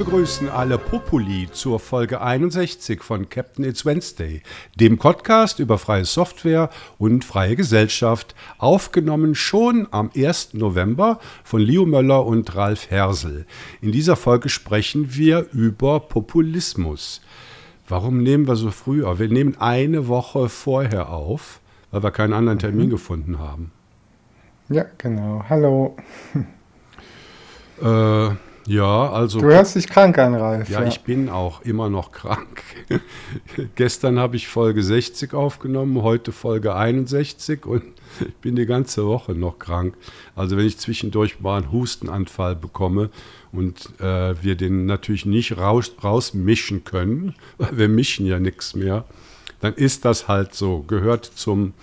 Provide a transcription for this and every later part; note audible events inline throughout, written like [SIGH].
begrüßen alle Populi zur Folge 61 von Captain It's Wednesday, dem Podcast über freie Software und freie Gesellschaft, aufgenommen schon am 1. November von Leo Möller und Ralf Hersel. In dieser Folge sprechen wir über Populismus. Warum nehmen wir so früh auf? Wir nehmen eine Woche vorher auf, weil wir keinen anderen Termin mhm. gefunden haben. Ja, genau. Hallo. Äh, ja, also. Du hörst dich krank an, Ralf. Ja, ja. ich bin auch immer noch krank. [LAUGHS] Gestern habe ich Folge 60 aufgenommen, heute Folge 61 und ich bin die ganze Woche noch krank. Also wenn ich zwischendurch mal einen Hustenanfall bekomme und äh, wir den natürlich nicht raus, rausmischen können, weil wir mischen ja nichts mehr, dann ist das halt so, gehört zum,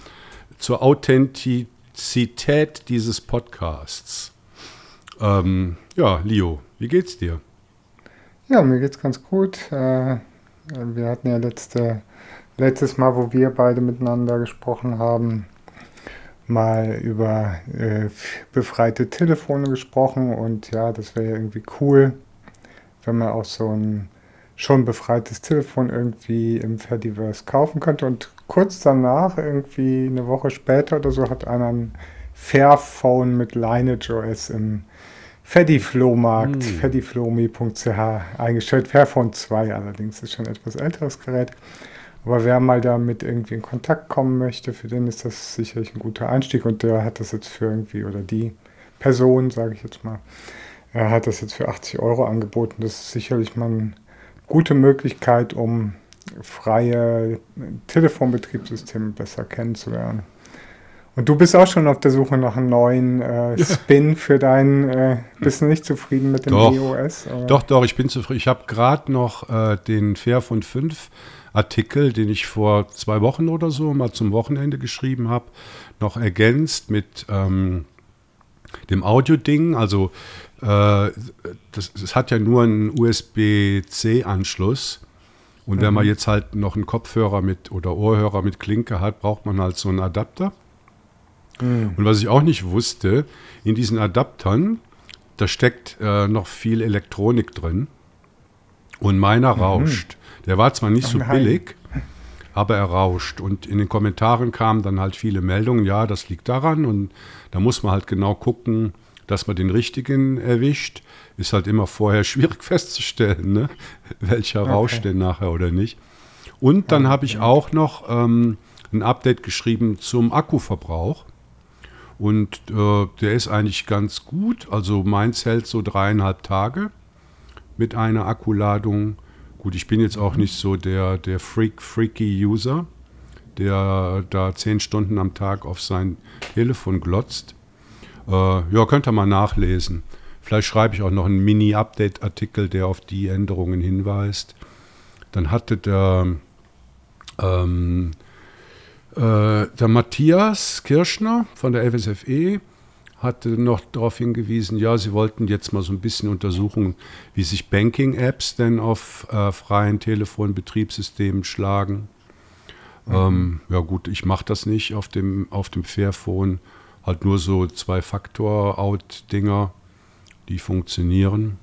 zur Authentizität dieses Podcasts. Ähm, ja, Leo, wie geht's dir? Ja, mir geht's ganz gut. Äh, wir hatten ja letzte, letztes Mal, wo wir beide miteinander gesprochen haben, mal über äh, befreite Telefone gesprochen und ja, das wäre ja irgendwie cool, wenn man auch so ein schon befreites Telefon irgendwie im Fediverse kaufen könnte. Und kurz danach, irgendwie eine Woche später oder so, hat einer ein Fairphone mit Lineage OS im Fediflohmarkt, hm. fediflomi.ch eingestellt. Fairphone 2 allerdings, ist schon ein etwas älteres Gerät. Aber wer mal damit irgendwie in Kontakt kommen möchte, für den ist das sicherlich ein guter Einstieg und der hat das jetzt für irgendwie, oder die Person, sage ich jetzt mal, er hat das jetzt für 80 Euro angeboten. Das ist sicherlich mal eine gute Möglichkeit, um freie Telefonbetriebssysteme besser kennenzulernen. Und du bist auch schon auf der Suche nach einem neuen äh, Spin für deinen. Äh, bist du nicht zufrieden mit dem doch, EOS? Oder? Doch, doch, ich bin zufrieden. Ich habe gerade noch äh, den Fair von 5 Artikel, den ich vor zwei Wochen oder so mal zum Wochenende geschrieben habe, noch ergänzt mit ähm, dem Audio-Ding. Also äh, das, das, hat ja nur einen USB-C-Anschluss. Und wenn man mhm. jetzt halt noch einen Kopfhörer mit oder Ohrhörer mit Klinke hat, braucht man halt so einen Adapter. Mhm. Und was ich auch nicht wusste, in diesen Adaptern, da steckt äh, noch viel Elektronik drin. Und meiner mhm. rauscht. Der war zwar nicht so billig, aber er rauscht. Und in den Kommentaren kamen dann halt viele Meldungen, ja, das liegt daran. Und da muss man halt genau gucken, dass man den richtigen erwischt. Ist halt immer vorher [LAUGHS] schwierig festzustellen, ne? welcher okay. rauscht denn nachher oder nicht. Und dann ja, habe ich auch noch ähm, ein Update geschrieben zum Akkuverbrauch. Und äh, der ist eigentlich ganz gut. Also meins hält so dreieinhalb Tage mit einer Akkuladung. Gut, ich bin jetzt auch nicht so der, der Freak, freaky User, der da zehn Stunden am Tag auf sein Telefon glotzt. Äh, ja, könnt ihr mal nachlesen. Vielleicht schreibe ich auch noch einen Mini-Update-Artikel, der auf die Änderungen hinweist. Dann hatte der ähm, äh, der Matthias Kirschner von der FSFE hatte noch darauf hingewiesen, ja, sie wollten jetzt mal so ein bisschen untersuchen, wie sich Banking-Apps denn auf äh, freien Telefonbetriebssystemen schlagen. Mhm. Ähm, ja gut, ich mache das nicht auf dem, auf dem Fairphone, halt nur so Zwei-Faktor-Out-Dinger, die funktionieren.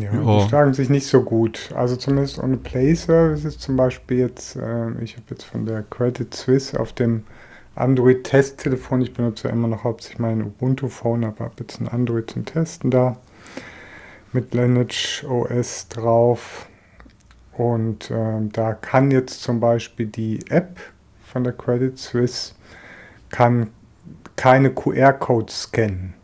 Ja, ja, die schlagen sich nicht so gut. Also zumindest ohne Play Services zum Beispiel jetzt, äh, ich habe jetzt von der Credit Suisse auf dem Android-Testtelefon, ich benutze ja immer noch hauptsächlich mein Ubuntu-Phone, aber habe jetzt ein Android zum Testen da mit Lineage OS drauf. Und äh, da kann jetzt zum Beispiel die App von der Credit Suisse kann keine QR-Codes scannen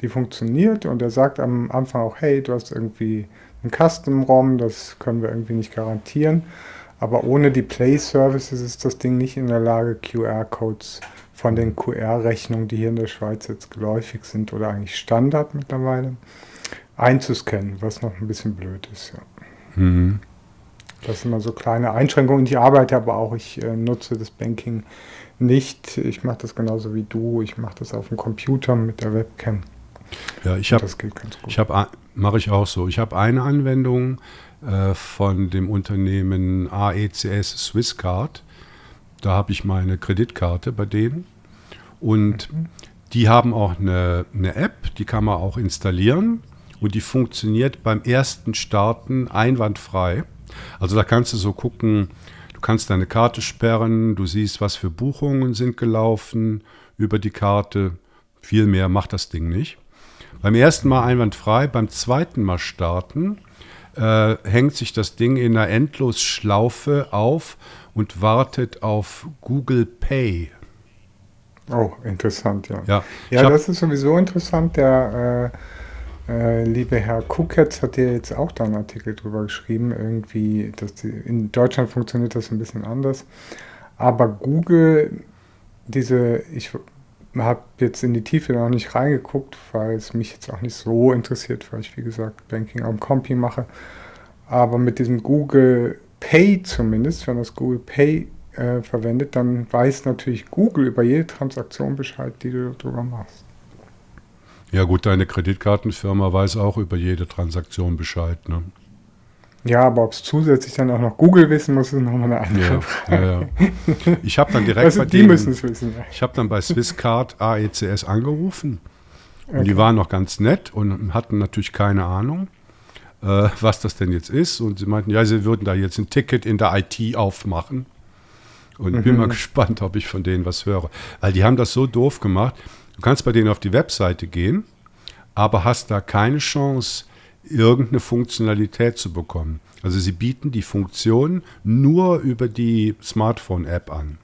die funktioniert und er sagt am Anfang auch, hey, du hast irgendwie einen Custom-ROM, das können wir irgendwie nicht garantieren. Aber ohne die Play-Services ist das Ding nicht in der Lage, QR-Codes von den QR-Rechnungen, die hier in der Schweiz jetzt geläufig sind oder eigentlich Standard mittlerweile, einzuscannen, was noch ein bisschen blöd ist. Ja. Mhm. Das sind immer so kleine Einschränkungen. Ich arbeite aber auch, ich äh, nutze das Banking nicht. Ich mache das genauso wie du. Ich mache das auf dem Computer mit der Webcam. Ja, ich habe, habe, mache ich auch so. Ich habe eine Anwendung äh, von dem Unternehmen AECS Swisscard. Da habe ich meine Kreditkarte bei denen und mhm. die haben auch eine, eine App, die kann man auch installieren und die funktioniert beim ersten Starten einwandfrei. Also da kannst du so gucken, du kannst deine Karte sperren, du siehst, was für Buchungen sind gelaufen über die Karte. Viel mehr macht das Ding nicht. Beim ersten Mal einwandfrei, beim zweiten Mal starten äh, hängt sich das Ding in einer Endlosschlaufe auf und wartet auf Google Pay. Oh, interessant, ja. Ja, ja das ist sowieso interessant. Der äh, äh, liebe Herr Kuketz hat ja jetzt auch da einen Artikel drüber geschrieben. Irgendwie, dass die, in Deutschland funktioniert das ein bisschen anders. Aber Google, diese, ich habe jetzt in die Tiefe noch nicht reingeguckt, weil es mich jetzt auch nicht so interessiert, weil ich, wie gesagt, Banking am Compi mache. Aber mit diesem Google Pay zumindest, wenn das Google Pay äh, verwendet, dann weiß natürlich Google über jede Transaktion Bescheid, die du darüber machst. Ja gut, deine Kreditkartenfirma weiß auch über jede Transaktion Bescheid. Ne? Ja, aber ob es zusätzlich dann auch noch Google wissen muss, ist nochmal eine andere ja, Frage. Ja, ja. Ich habe dann direkt also bei die müssen es wissen. Ich habe dann bei Swisscard AECS angerufen und Okay. die waren noch ganz nett und hatten natürlich keine Ahnung, äh, was das denn jetzt ist. Und sie meinten, ja, sie würden da jetzt ein Ticket in der IT aufmachen. Und ich bin Mhm. mal gespannt, ob ich von denen was höre. Weil die haben das so doof gemacht. Du kannst bei denen auf die Webseite gehen, aber hast da keine Chance, irgendeine Funktionalität zu bekommen. Also sie bieten die Funktion nur über die Smartphone-App an.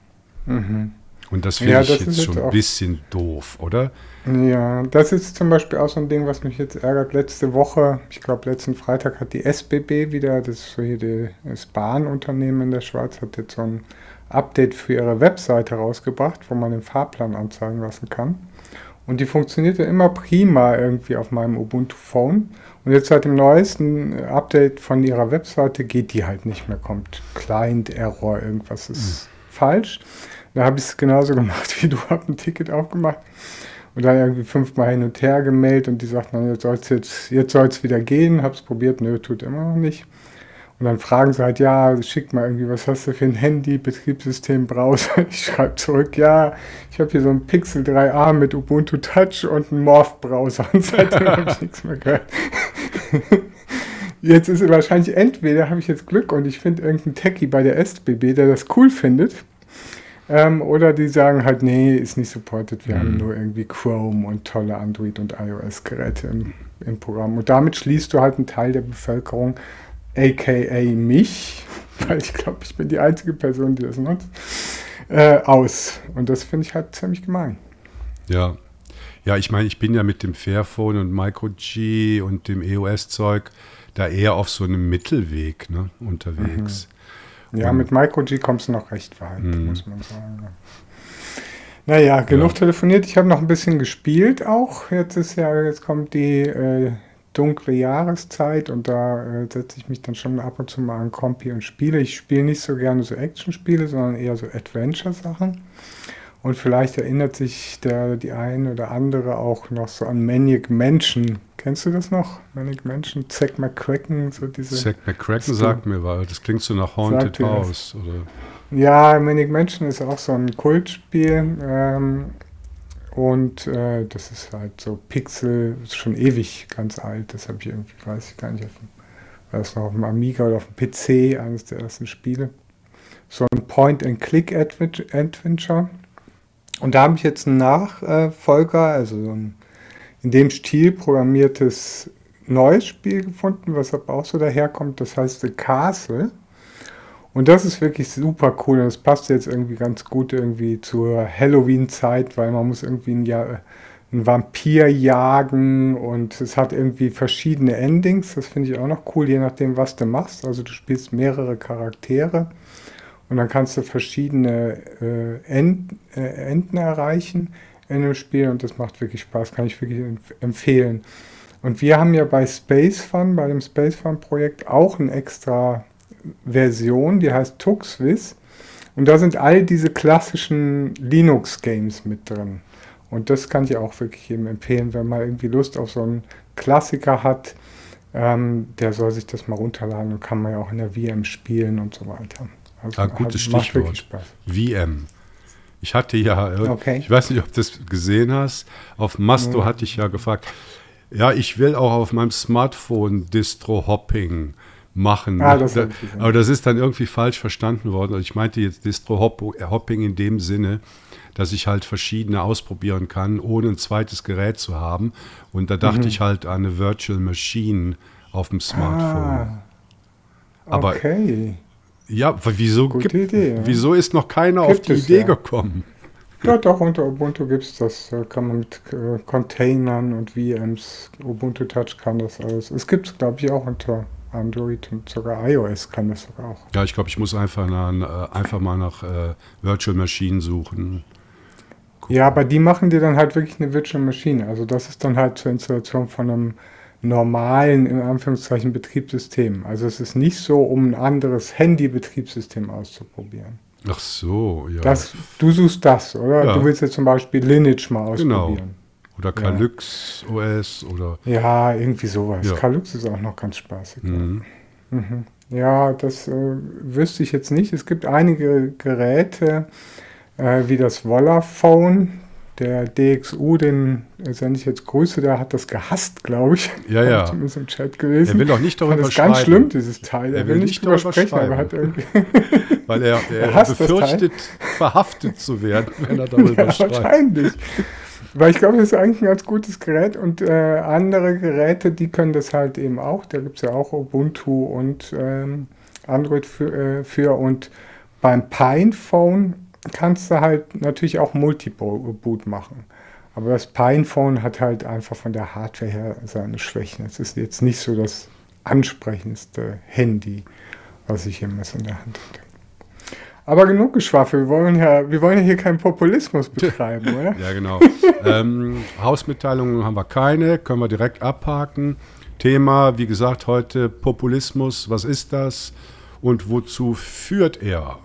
Und das finde Mhm. Ja, ich das jetzt schon ein bisschen doof, oder? Ja, das ist zum Beispiel auch so ein Ding, was mich jetzt ärgert. Letzte Woche, ich glaube letzten Freitag hat die SBB wieder, das ist so hier die- das Bahnunternehmen in der Schweiz, hat jetzt so ein Update für ihre Webseite rausgebracht, wo man den Fahrplan anzeigen lassen kann. Und die funktionierte immer prima irgendwie auf meinem Ubuntu-Phone. Und jetzt seit dem neuesten Update von ihrer Webseite geht die halt nicht mehr, kommt Client-Error, irgendwas ist falsch. Da habe ich es genauso gemacht [LAUGHS] wie du, habe ein Ticket aufgemacht und dann irgendwie fünfmal hin und her gemeldet und die sagten jetzt soll es jetzt, jetzt soll's wieder gehen, habe es probiert, nö, tut immer noch nicht. Und dann fragen sie halt, ja, schick mal irgendwie, was hast du für ein Handy, Betriebssystem, Browser? [LAUGHS] Ich schreibe zurück, ja, ich habe hier so ein Pixel 3a mit Ubuntu Touch und einen Morph-Browser [LAUGHS] und seitdem habe ich nichts mehr gehört. Jetzt ist wahrscheinlich entweder habe ich jetzt Glück und ich finde irgendeinen Techie bei der SBB, der das cool findet. Ähm, oder die sagen halt, nee, ist nicht supported. Wir haben nur irgendwie Chrome und tolle Android- und iOS-Geräte im, im Programm. Und damit schließt du halt einen Teil der Bevölkerung, aka mich, [LAUGHS] weil ich glaube, ich bin die einzige Person, die das nutzt, äh, aus. Und das finde ich halt ziemlich gemein. Ja. Ja, ich meine, ich bin ja mit dem Fairphone und Micro G und dem EOS-Zeug da eher auf so einem Mittelweg ne, unterwegs. Ja, Und- mit Micro G kommst du noch recht weit, Mhm. muss man sagen. ja. Naja, genug Ja. telefoniert. Ich habe noch ein bisschen gespielt auch. Jetzt ist ja, jetzt kommt die äh, dunkle Jahreszeit und da äh, setze ich mich dann schon ab und zu mal an Kompi und spiele. Ich spiele nicht so gerne so Action-Spiele, sondern eher so Adventure-Sachen. Und vielleicht erinnert sich der, die eine oder andere auch noch so an Manic Mansion. Kennst du das noch? Manic Mansion, Zack McCracken, so diese. Zack McCracken sagt mir, weil das klingt so nach Haunted? House. Oder? Ja, Manic Mansion ist auch so ein Kultspiel. Ähm, und äh, das ist halt so Pixel, ist schon ewig ganz alt. Das habe ich irgendwie, weiß ich gar nicht, auf dem, war das noch auf dem Amiga oder auf dem PC, eines der ersten Spiele. So ein Point-and-Click-Adventure. Und da habe ich jetzt einen Nachfolger, also so ein in dem Stil programmiertes neues Spiel gefunden, was aber auch so daherkommt. Das heißt The Castle. Und das ist wirklich super cool. Und das passt jetzt irgendwie ganz gut irgendwie zur Halloween-Zeit, weil man muss irgendwie ein, ja einen Vampir jagen und es hat irgendwie verschiedene Endings. Das finde ich auch noch cool, je nachdem, was du machst. Also du spielst mehrere Charaktere und dann kannst du verschiedene äh, End, äh, Enden erreichen in dem Spiel und das macht wirklich Spaß, kann ich wirklich empf- empfehlen. Und wir haben ja bei Space Fun, bei dem Space Fun Projekt auch eine extra Version, die heißt TuxWiz. Und da sind all diese klassischen Linux-Games mit drin. Und das kann ich auch wirklich jedem empfehlen, wenn man irgendwie Lust auf so einen Klassiker hat, ähm, der soll sich das mal runterladen und kann man ja auch in der VM spielen und so weiter. Also Ah, gutes Stichwort. wirklich Spaß. VM. Ich hatte ja, äh, Okay. ich weiß nicht, ob du das gesehen hast, auf Masto Nee. hatte ich ja gefragt, Ja, ich will auch auf meinem Smartphone Distro-Hopping machen. Ah, das da, aber das ist dann irgendwie falsch verstanden worden. Also ich meinte jetzt Distro-Hopping in dem Sinne, dass ich halt verschiedene ausprobieren kann, ohne ein zweites Gerät zu haben. Und da dachte Mhm. ich halt an eine Virtual Machine auf dem Smartphone. Ah, Aber okay. ja, wieso, gibt, Idee, ja. wieso ist noch keiner Gibt auf die es, Idee ja. gekommen? Ja, doch, unter Ubuntu gibt es das. Da kann man mit äh, Containern und VMs, Ubuntu Touch kann das alles. Es gibt es, glaube ich, auch unter Android und sogar iOS kann das sogar auch. Ja, ich glaube, ich muss einfach, nach, äh, einfach mal nach äh, Virtual Machine suchen. Ja, aber die machen dir dann halt wirklich eine Virtual Machine. Also das ist dann halt zur Installation von einem normalen, in Anführungszeichen, Betriebssystem. Also es ist nicht so, um ein anderes Handy-Betriebssystem auszuprobieren. Ach so, ja. Das, du suchst das, oder? Ja. Du willst jetzt zum Beispiel Lineage mal Genau. Oder Calyx OS oder. Ja, irgendwie sowas. Ja. Calyx ist auch noch ganz spaßig. ja. Mhm. Mhm. Ja, das äh, wüsste ich jetzt nicht. Es gibt einige Geräte, äh, wie das Vollaphone, der DXU, den sende ich jetzt Grüße, der hat das gehasst, glaube ich. Ja, ja. [LAUGHS] Zumindest im Chat Er gelesen. will auch nicht darüber das ganz schreiben, schlimm, dieses Teil. Er, will nicht drüber sprechen, aber hat irgendwie. [LAUGHS] weil er, [LAUGHS] er, Er befürchtet, verhaftet zu werden, wenn er darüber Ja, schreibt. wahrscheinlich. Weil ich glaube, das ist eigentlich ein ganz gutes Gerät und äh, andere Geräte, die können das halt eben auch. Da gibt es ja auch Ubuntu und ähm, Android für, äh, für. Und beim Pinephone kannst du halt natürlich auch Multiboot machen. Aber das Pinephone hat halt einfach von der Hardware her seine Schwächen. Es ist jetzt nicht so das ansprechendste Handy, was ich jemals in der Hand hatte. Aber genug Geschwafel. Wir wollen ja, wir wollen ja hier keinen Populismus betreiben, oder? Ja, genau. ähm, Hausmitteilungen haben wir keine, können wir direkt abhaken. Thema, wie gesagt, heute Populismus. Was ist das und wozu führt er?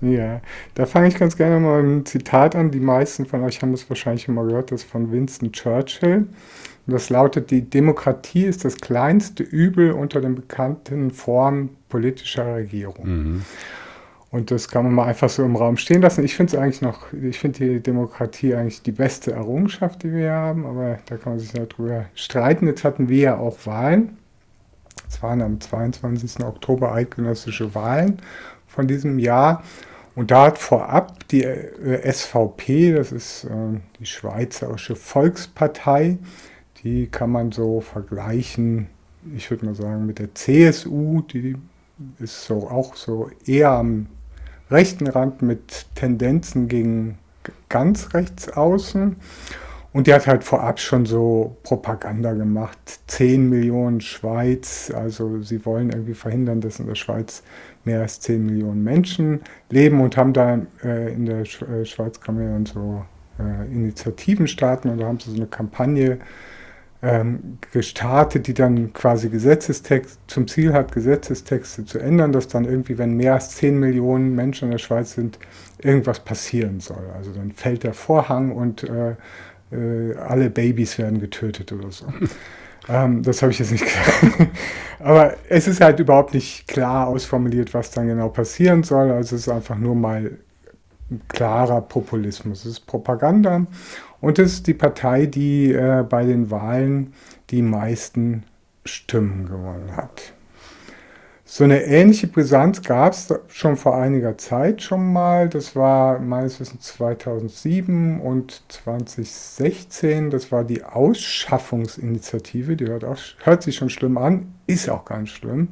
Ja, da fange ich ganz gerne mal mit einem Zitat an. Die meisten von euch haben das wahrscheinlich schon mal gehört, das ist von Winston Churchill. Und das lautet, die Demokratie ist das kleinste Übel unter den bekannten Formen politischer Regierung. Mhm. Und das kann man mal einfach so im Raum stehen lassen. Ich finde es eigentlich noch, ich finde die Demokratie eigentlich die beste Errungenschaft, die wir haben, aber da kann man sich ja drüber streiten. Jetzt hatten wir ja auch Wahlen. Es waren am 22. Oktober eidgenössische Wahlen von diesem Jahr. Und da hat vorab die äh, SVP, das ist äh, die Schweizerische Volkspartei, die kann man so vergleichen, ich würde mal sagen, mit der CSU, die ist so auch so eher am rechten Rand mit Tendenzen gegen ganz rechts außen. Und die hat halt vorab schon so Propaganda gemacht. 10 Millionen Schweiz, also sie wollen irgendwie verhindern, dass in der Schweiz mehr als 10 Millionen Menschen leben und haben da äh, in der äh, Schweiz kann man ja so äh, Initiativen starten und da haben sie so eine Kampagne ähm, gestartet, die dann quasi Gesetzestext zum Ziel hat, Gesetzestexte zu ändern, dass dann irgendwie, wenn mehr als 10 Millionen Menschen in der Schweiz sind, irgendwas passieren soll. Also dann fällt der Vorhang und äh, äh, alle Babys werden getötet oder so. [LAUGHS] ähm, das habe ich jetzt nicht gesagt. [LAUGHS] Aber es ist halt überhaupt nicht klar ausformuliert, was dann genau passieren soll. Also es ist einfach nur mal ein klarer Populismus. Es ist Propaganda und es ist die Partei, die äh, bei den Wahlen die meisten Stimmen gewonnen hat. So eine ähnliche Brisanz gab es schon vor einiger Zeit schon mal. Das war meines Wissens 2007 und 2016. Das war die Ausschaffungsinitiative. Die hört, auch, hört sich schon schlimm an, ist auch ganz schlimm.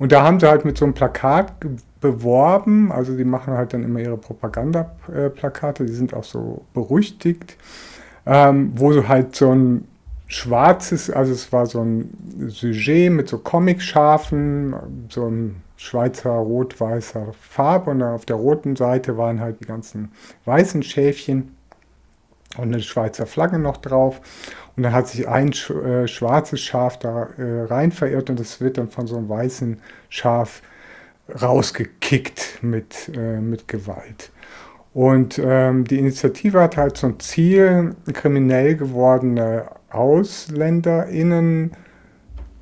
Und da haben sie halt mit so einem Plakat beworben. Also die machen halt dann immer ihre Propagandaplakate. Die sind auch so berüchtigt, ähm, wo so halt so ein schwarzes, also es war so ein Sujet mit so Comicschafen, so ein Schweizer rot-weißer Farbe und auf der roten Seite waren halt die ganzen weißen Schäfchen und eine Schweizer Flagge noch drauf. Und dann hat sich ein äh, schwarzes Schaf da äh, rein verirrt und es wird dann von so einem weißen Schaf rausgekickt mit, äh, mit Gewalt. Und ähm, die Initiative hat halt zum Ziel, kriminell gewordene AusländerInnen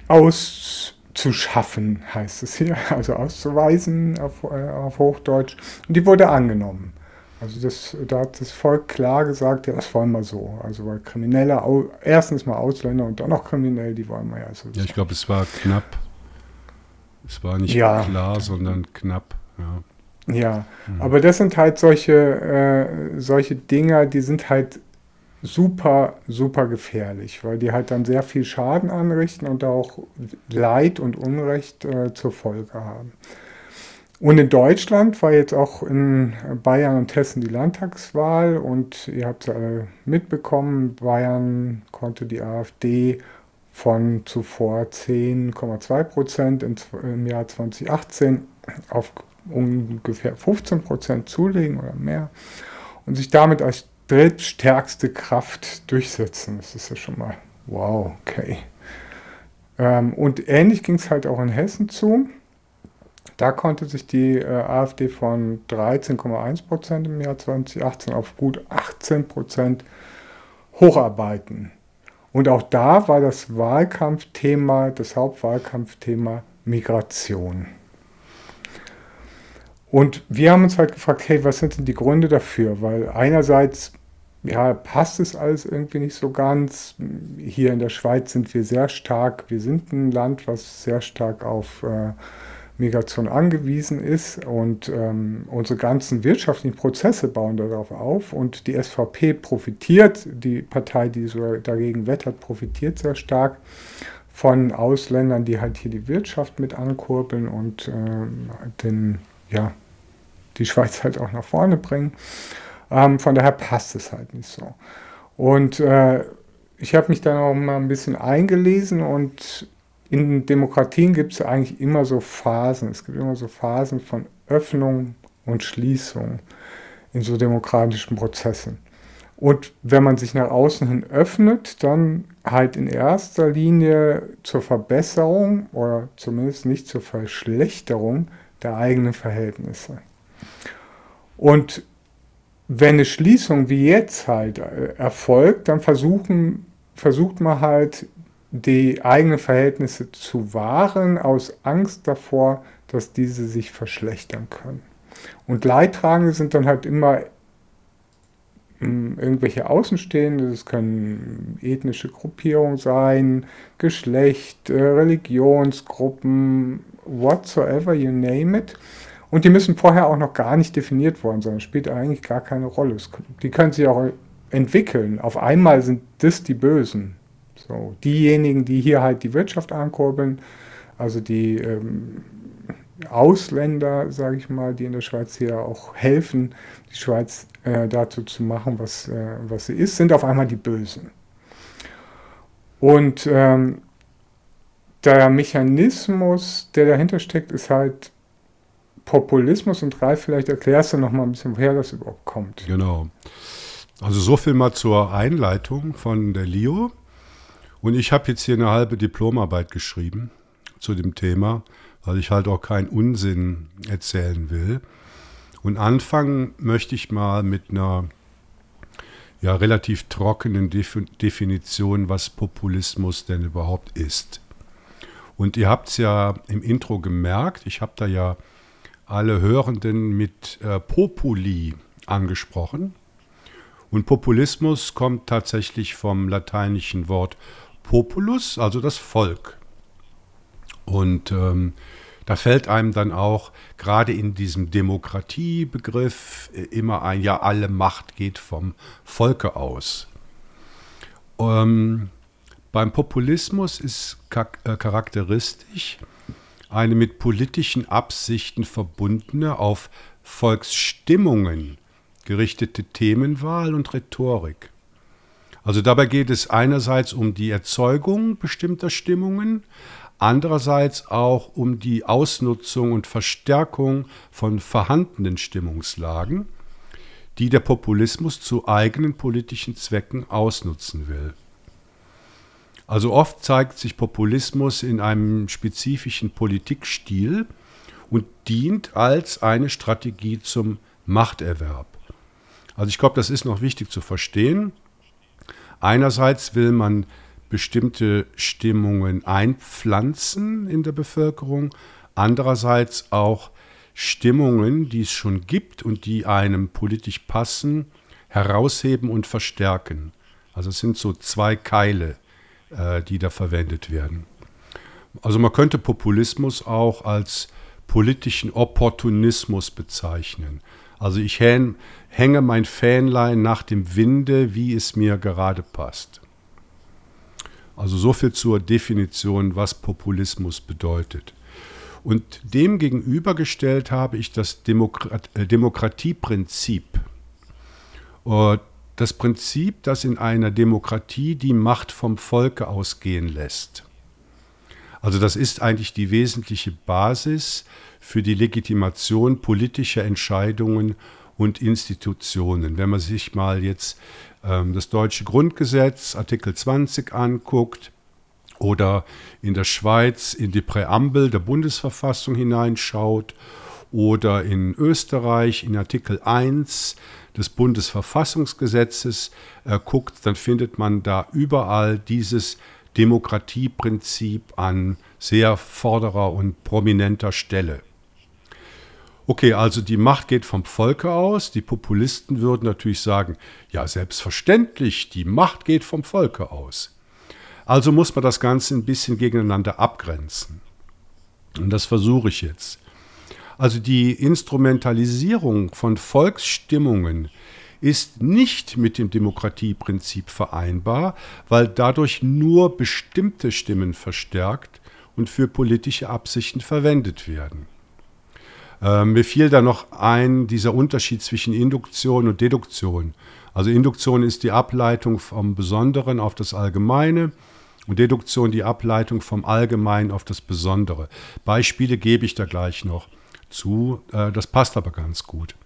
auszuschaffen, heißt es hier, [LAUGHS] also auszuweisen auf, äh, auf Hochdeutsch. Und die wurde angenommen. Also das, da hat das Volk klar gesagt, ja, das wollen wir so. Also weil Kriminelle, erstens mal Ausländer und dann noch kriminell, die wollen wir ja so. Ja, ich glaube, es war knapp. Es war nicht ja. klar, sondern knapp. Ja, ja. Mhm. aber das sind halt solche, äh, solche Dinger, die sind halt super, super gefährlich, weil die halt dann sehr viel Schaden anrichten und auch Leid und Unrecht äh, zur Folge haben. Und in Deutschland war jetzt auch in Bayern und Hessen die Landtagswahl und ihr habt es alle mitbekommen, Bayern konnte die AfD von zuvor 10,2 Prozent im Jahr 2018 auf ungefähr 15 Prozent zulegen oder mehr und sich damit als drittstärkste Kraft durchsetzen. Das ist ja schon mal wow, okay. Ähm, und ähnlich ging es halt auch in Hessen zu. Da konnte sich die äh, AfD von 13,1 Prozent im Jahr 2018 auf gut 18 Prozent hocharbeiten. Und auch da war das Wahlkampfthema, das Hauptwahlkampfthema Migration. Und wir haben uns halt gefragt, hey, was sind denn die Gründe dafür? Weil einerseits, ja, passt es alles irgendwie nicht so ganz. Hier in der Schweiz sind wir sehr stark, wir sind ein Land, was sehr stark auf äh, Migration angewiesen ist und ähm, unsere ganzen wirtschaftlichen Prozesse bauen darauf auf und die SVP profitiert, die Partei, die so dagegen wettert, profitiert sehr stark von Ausländern, die halt hier die Wirtschaft mit ankurbeln und äh, den, ja, die Schweiz halt auch nach vorne bringen. Ähm, von daher passt es halt nicht so. Und äh, ich habe mich dann auch mal ein bisschen eingelesen und in Demokratien gibt es eigentlich immer so Phasen. Es gibt immer so Phasen von Öffnung und Schließung in so demokratischen Prozessen. Und wenn man sich nach außen hin öffnet, dann halt in erster Linie zur Verbesserung oder zumindest nicht zur Verschlechterung der eigenen Verhältnisse. Und wenn eine Schließung wie jetzt halt äh, erfolgt, dann versuchen, versucht man halt die eigenen Verhältnisse zu wahren, aus Angst davor, dass diese sich verschlechtern können. Und Leidtragende sind dann halt immer hm, irgendwelche Außenstehende, das können ethnische Gruppierungen sein, Geschlecht, äh, Religionsgruppen, whatsoever, you name it. Und die müssen vorher auch noch gar nicht definiert worden sein, das spielt eigentlich gar keine Rolle. Die können sich auch entwickeln. Auf einmal sind das die Bösen. So, diejenigen, die hier halt die Wirtschaft ankurbeln, also die ähm, Ausländer, sage ich mal, die in der Schweiz hier auch helfen, die Schweiz äh, dazu zu machen, was, äh, was sie ist, sind auf einmal die Bösen. Und ähm, der Mechanismus, der dahinter steckt, ist halt Populismus. Und Ralf, vielleicht erklärst du noch mal ein bisschen, woher das überhaupt kommt. Genau. Also so viel mal zur Einleitung von der Lio. Und ich habe jetzt hier eine halbe Diplomarbeit geschrieben zu dem Thema, weil ich halt auch keinen Unsinn erzählen will. Und anfangen möchte ich mal mit einer ja, relativ trockenen Definition, was Populismus denn überhaupt ist. Und ihr habt es ja im Intro gemerkt, ich habe da ja alle Hörenden mit äh, Populi angesprochen. Und Populismus kommt tatsächlich vom lateinischen Wort Populus, also das Volk. Und ähm, da fällt einem dann auch gerade in diesem Demokratiebegriff äh, immer ein, ja, alle Macht geht vom Volke aus. Ähm, beim Populismus ist äh, charakteristisch eine mit politischen Absichten verbundene, auf Volksstimmungen gerichtete Themenwahl und Rhetorik. Also dabei geht es einerseits um die Erzeugung bestimmter Stimmungen, andererseits auch um die Ausnutzung und Verstärkung von vorhandenen Stimmungslagen, die der Populismus zu eigenen politischen Zwecken ausnutzen will. Also oft zeigt sich Populismus in einem spezifischen Politikstil und dient als eine Strategie zum Machterwerb. Also ich glaube, das ist noch wichtig zu verstehen. Einerseits will man bestimmte Stimmungen einpflanzen in der Bevölkerung, andererseits auch Stimmungen, die es schon gibt und die einem politisch passen, herausheben und verstärken. Also es sind so zwei Keile, äh, die da verwendet werden. Also man könnte Populismus auch als politischen Opportunismus bezeichnen. Also ich hänge mein Fähnlein nach dem Winde, wie es mir gerade passt. Also so viel zur Definition, was Populismus bedeutet. Und dem gegenübergestellt habe ich das Demokrat äh, Demokratieprinzip. Äh, das Prinzip, das in einer Demokratie die Macht vom Volke ausgehen lässt. Also das ist eigentlich die wesentliche Basis für die Legitimation politischer Entscheidungen und Institutionen. Wenn man sich mal jetzt ähm, das deutsche Grundgesetz, Artikel 20 anguckt, oder in der Schweiz in die Präambel der Bundesverfassung hineinschaut oder in Österreich in Artikel 1 des Bundesverfassungsgesetzes äh, guckt, dann findet man da überall dieses Demokratieprinzip an sehr vorderer und prominenter Stelle. Okay, also die Macht geht vom Volke aus. Die Populisten würden natürlich sagen, ja selbstverständlich, die Macht geht vom Volke aus. Also muss man das Ganze ein bisschen gegeneinander abgrenzen. Und das versuche ich jetzt. Also die Instrumentalisierung von Volksstimmungen ist nicht mit dem Demokratieprinzip vereinbar, weil dadurch nur bestimmte Stimmen verstärkt und für politische Absichten verwendet werden. Äh, mir fiel da noch ein dieser Unterschied zwischen Induktion und Deduktion. Also Induktion ist die Ableitung vom Besonderen auf das Allgemeine und Deduktion die Ableitung vom Allgemeinen auf das Besondere. Beispiele gebe ich da gleich noch zu, äh, das passt aber ganz gut.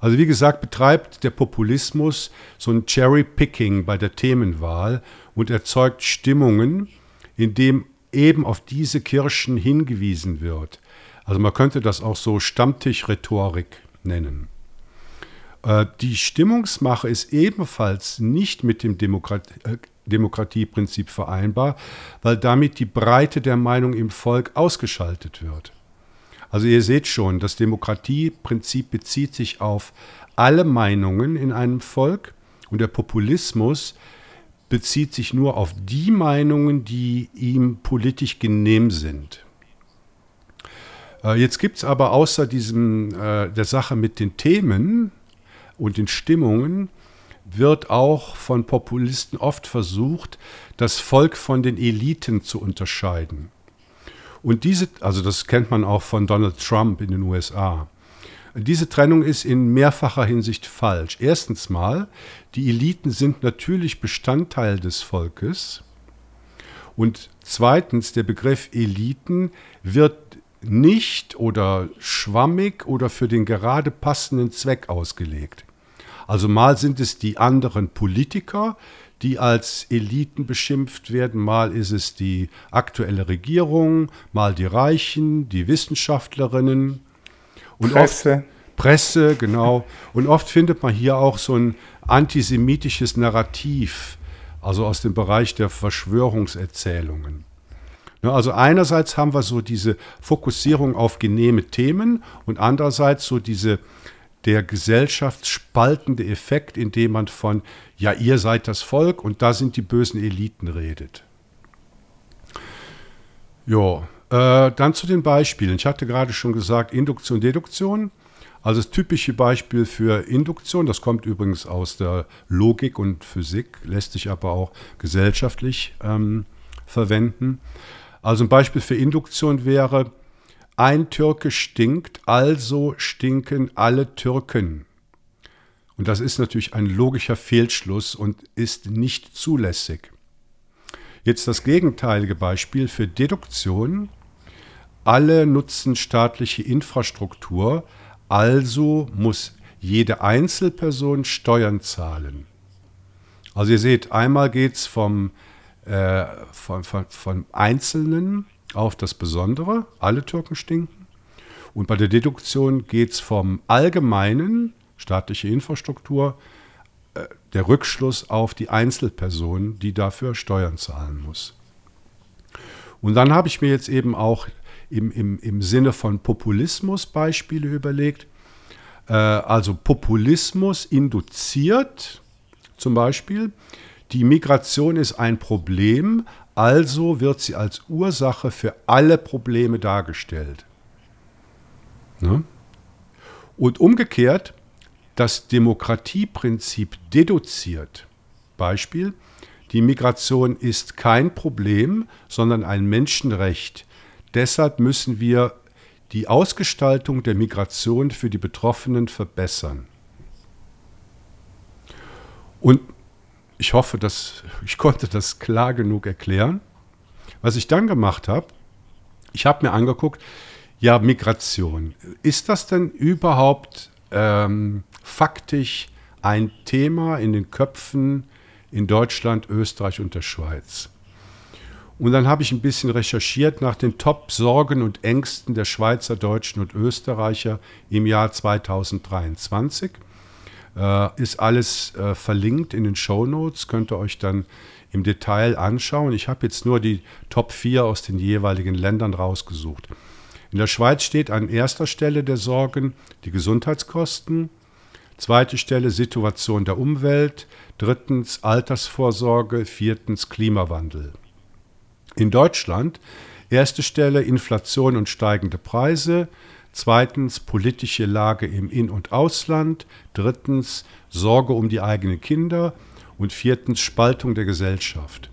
Also wie gesagt, betreibt der Populismus so ein Cherry-Picking bei der Themenwahl und erzeugt Stimmungen, in dem eben auf diese Kirschen hingewiesen wird. Also man könnte das auch so Stammtischrhetorik nennen. Äh, die Stimmungsmache ist ebenfalls nicht mit dem Demokrat äh, Demokratieprinzip vereinbar, weil damit die Breite der Meinung im Volk ausgeschaltet wird. Also ihr seht schon, das Demokratieprinzip bezieht sich auf alle Meinungen in einem Volk und der Populismus bezieht sich nur auf die Meinungen, die ihm politisch genehm sind. Äh, jetzt gibt es aber außer diesem, äh, der Sache mit den Themen und den Stimmungen wird auch von Populisten oft versucht, das Volk von den Eliten zu unterscheiden. Und diese, also das kennt man auch von Donald Trump in den USA. Diese Trennung ist in mehrfacher Hinsicht falsch. Erstens mal, die Eliten sind natürlich Bestandteil des Volkes. Und zweitens, der Begriff Eliten wird nicht oder schwammig oder für den gerade passenden Zweck ausgelegt. Also mal sind es die anderen Politiker, die als Eliten beschimpft werden, mal ist es die aktuelle Regierung, mal die Reichen, die Wissenschaftlerinnen. Und Presse. Oft, Presse, genau. Und oft findet man hier auch so ein antisemitisches Narrativ, also aus dem Bereich der Verschwörungserzählungen. Also einerseits haben wir so diese Fokussierung auf genehme Themen und andererseits so diese der gesellschaftsspaltende Effekt, indem man von, ja, ihr seid das Volk und da sind die bösen Eliten redet. Ja, äh, dann zu den Beispielen. Ich hatte gerade schon gesagt, Induktion, Deduktion. Also das typische Beispiel für Induktion, das kommt übrigens aus der Logik und Physik, lässt sich aber auch gesellschaftlich ähm, verwenden. Also ein Beispiel für Induktion wäre, ein Türke stinkt, also stinken alle Türken. Und das ist natürlich ein logischer Fehlschluss und ist nicht zulässig. Jetzt das gegenteilige Beispiel für Deduktion. Alle nutzen staatliche Infrastruktur, also muss jede Einzelperson Steuern zahlen. Also ihr seht, einmal geht es vom, äh, von, von, vom Einzelnen auf das Besondere, alle Türken stinken. Und bei der Deduktion geht es vom allgemeinen, staatliche Infrastruktur, äh, der Rückschluss auf die Einzelperson, die dafür Steuern zahlen muss. Und dann habe ich mir jetzt eben auch im, im, im Sinne von Populismus Beispiele überlegt. Äh, also Populismus induziert zum Beispiel, die Migration ist ein Problem, also wird sie als Ursache für alle Probleme dargestellt. Ne? Und umgekehrt, das Demokratieprinzip deduziert. Beispiel, die Migration ist kein Problem, sondern ein Menschenrecht. Deshalb müssen wir die Ausgestaltung der Migration für die Betroffenen verbessern. Und ich hoffe, dass ich konnte das klar genug erklären. Was ich dann gemacht habe, ich habe mir angeguckt, ja, Migration. Ist das denn überhaupt ähm, faktisch ein Thema in den Köpfen in Deutschland, Österreich und der Schweiz? Und dann habe ich ein bisschen recherchiert nach den Top-Sorgen und Ängsten der Schweizer, Deutschen und Österreicher im Jahr 2023. Äh, ist alles äh, verlinkt in den Show Notes, könnt ihr euch dann im Detail anschauen. Ich habe jetzt nur die Top 4 aus den jeweiligen Ländern rausgesucht. In der Schweiz steht an erster Stelle der Sorgen die Gesundheitskosten, zweite Stelle Situation der Umwelt, drittens Altersvorsorge, viertens Klimawandel. In Deutschland erste Stelle Inflation und steigende Preise, zweitens politische Lage im In- und Ausland, drittens Sorge um die eigenen Kinder und viertens Spaltung der Gesellschaft.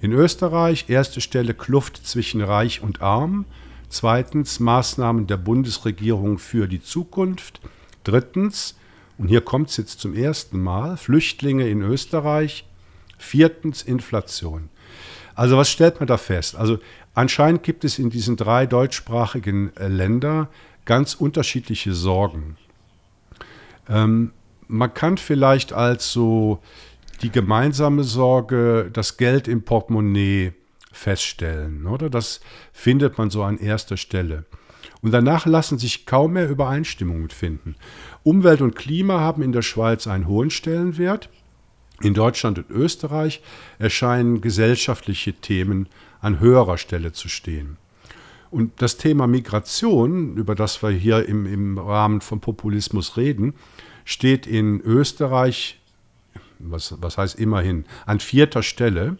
In Österreich erste Stelle Kluft zwischen Reich und Arm, Zweitens Maßnahmen der Bundesregierung für die Zukunft. Drittens, und hier kommt es jetzt zum ersten Mal, Flüchtlinge in Österreich. Viertens Inflation. Also was stellt man da fest? Also anscheinend gibt es in diesen drei deutschsprachigen äh, Ländern ganz unterschiedliche Sorgen. Ähm, man kann vielleicht als so die gemeinsame Sorge das Geld im Portemonnaie feststellen. Oder? Das findet man so an erster Stelle. Und danach lassen sich kaum mehr Übereinstimmungen finden. Umwelt und Klima haben in der Schweiz einen hohen Stellenwert. In Deutschland und Österreich erscheinen gesellschaftliche Themen an höherer Stelle zu stehen. Und das Thema Migration, über das wir hier im, im Rahmen von Populismus reden, steht in Österreich, was, was heißt immerhin, an vierter Stelle.